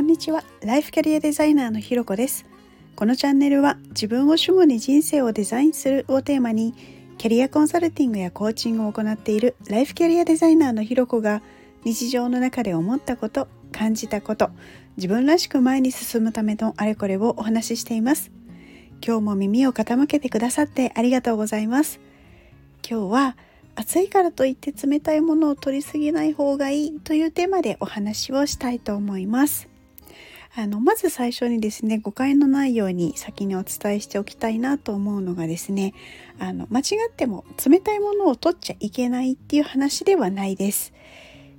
んにちは。ライフキャリアデザイナーのひろこです。このチャンネルは自分を主語に人生をデザインするをテーマにキャリアコンサルティングやコーチングを行っているライフキャリアデザイナーのひろこが日常の中で思ったこと感じたこと自分らしく前に進むためのあれこれをお話ししています。今日も耳を傾けてくださってありがとうございます。今日は暑いからといって冷たいものを取りすぎない方がいいというテーマでお話をしたいと思います。あのまず最初にですね誤解のないように先にお伝えしておきたいなと思うのがですねあの間違っても冷たいものを取っちゃいけないっていう話ではないです。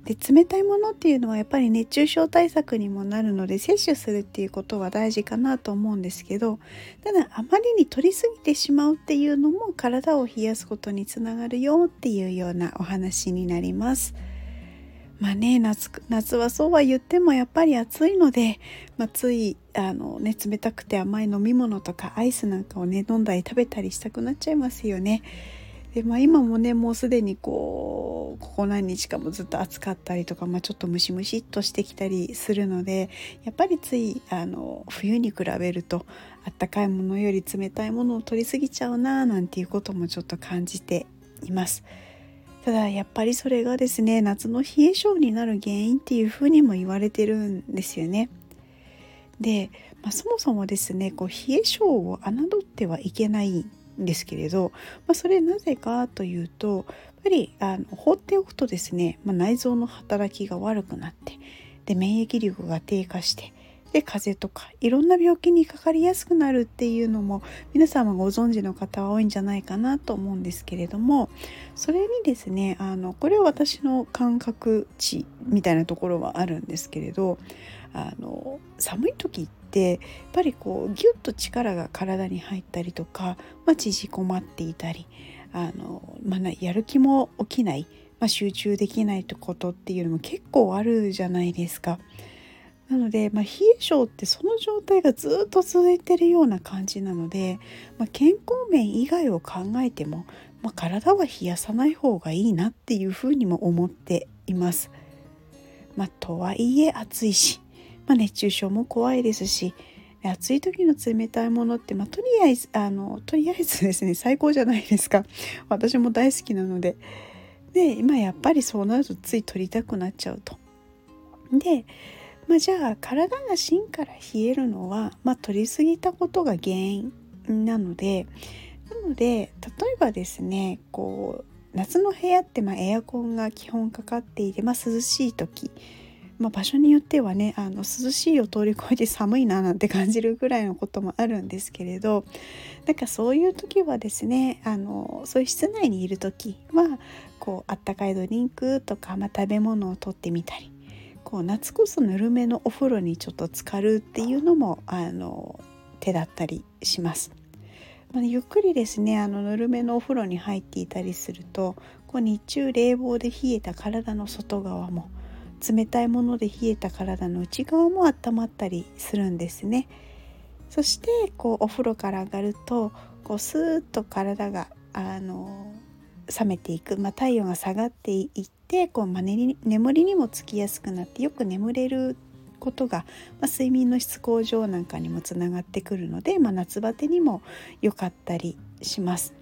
で冷たいものっていうのはやっぱり熱中症対策にもなるので摂取するっていうことは大事かなと思うんですけどただあまりに取りすぎてしまうっていうのも体を冷やすことにつながるよっていうようなお話になります。まあね夏夏はそうは言ってもやっぱり暑いので、まあ、ついあの、ね、冷たくて甘い飲み物とかアイスなんかをね飲んだり食べたりしたくなっちゃいますよね。でまあ、今もねもうすでにこうここ何日かもずっと暑かったりとか、まあ、ちょっとムシムシっとしてきたりするのでやっぱりついあの冬に比べるとあったかいものより冷たいものを取りすぎちゃうななんていうこともちょっと感じています。ただやっぱりそれがですね夏の冷え性になる原因っていうふうにも言われてるんですよね。で、まあ、そもそもですねこう冷え性を侮ってはいけないんですけれど、まあ、それなぜかというとやっぱりあの放っておくとですね、まあ、内臓の働きが悪くなってで免疫力が低下してで風邪とかいろんな病気にかかりやすくなるっていうのも皆様ご存知の方は多いんじゃないかなと思うんですけれどもそれにですねあのこれは私の感覚値みたいなところはあるんですけれどあの寒い時ってやっぱりこうギュッと力が体に入ったりとか、まあ、縮こまっていたりあの、まあ、やる気も起きない、まあ、集中できないってことっていうのも結構あるじゃないですか。なので、まあ、冷え性ってその状態がずっと続いてるような感じなので、まあ、健康面以外を考えても、まあ、体は冷やさない方がいいなっていうふうにも思っています。まあ、とはいえ暑いし、まあ、熱中症も怖いですし暑い時の冷たいものって、まあ、とりあえずあのとりあえずですね最高じゃないですか私も大好きなのでで今やっぱりそうなるとつい取りたくなっちゃうと。でまあ、じゃあ体が芯から冷えるのは、まあ、取りすぎたことが原因なのでなので例えばですねこう夏の部屋ってまあエアコンが基本かかっていて、まあ、涼しい時、まあ、場所によってはねあの涼しいを通り越えて寒いななんて感じるぐらいのこともあるんですけれどなんかそういう時はですねあのそういう室内にいる時はこうあったかいドリンクとか、まあ、食べ物をとってみたりこう夏こそぬるめのお風呂にちょっと浸かるっていうのもあの手だったりします。まあ、ゆっくりですねあのぬるめのお風呂に入っていたりするとこう日中冷房で冷えた体の外側も冷たいもので冷えた体の内側も温まったりするんですね。そしてこうお風呂から上がるとこうスーッと体があの冷めていく、まあ、体温が下がっていってこう、まあ、眠りにもつきやすくなってよく眠れることが、まあ、睡眠の質向上なんかにもつながってくるので、まあ、夏バテにも良かったりします。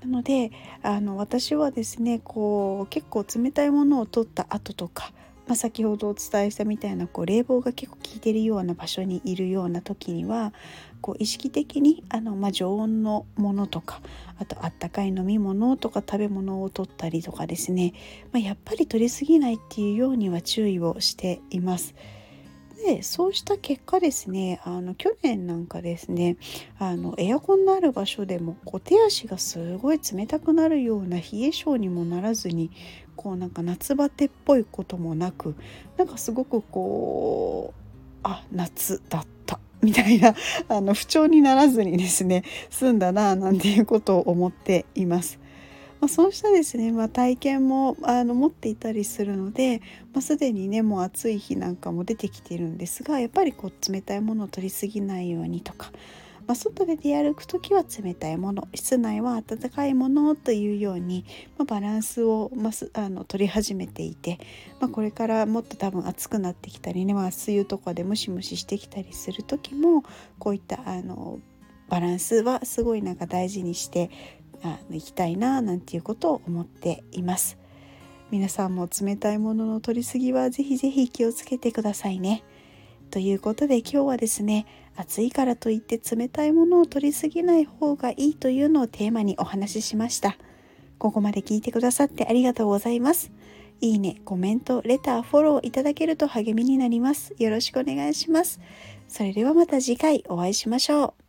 なのであの私はですねこう結構冷たいものを取った後とかまあ、先ほどお伝えしたみたいなこう冷房が結構効いてるような場所にいるような時にはこう意識的にあの、まあ、常温のものとかあとあったかい飲み物とか食べ物を取ったりとかですね、まあ、やっぱり取りすぎないっていうようには注意をしています。でそうした結果ですねあの去年なんかですねあのエアコンのある場所でもこう手足がすごい冷たくなるような冷え性にもならずにこうなんか夏バテっぽいこともなくなんかすごくこうあ夏だったみたいなあの不調にならずにですね済んだななんていうことを思っています。まあ、そうしたですね、まあ、体験もあの持っていたりするので、まあ、すでにねもう暑い日なんかも出てきているんですがやっぱりこう冷たいものを取りすぎないようにとか、まあ、外で出歩く時は冷たいもの室内は温かいものというように、まあ、バランスを、まあ、の取り始めていて、まこれからもっと多分暑くなってきたりね、まあ、梅雨とかでムシムシしてきたりする時もこういったあのバランスはすごいなんか大事にしてあいきたいななんていうことを思っています。皆さんも冷たいものの取りすぎはぜひぜひ気をつけてくださいね。ということで今日はですね暑いからといって冷たいものを取りすぎない方がいいというのをテーマにお話ししました。ここまで聞いてくださってありがとうございます。いいね、コメント、レター、フォローいただけると励みになります。よろしくお願いします。それではまた次回お会いしましょう。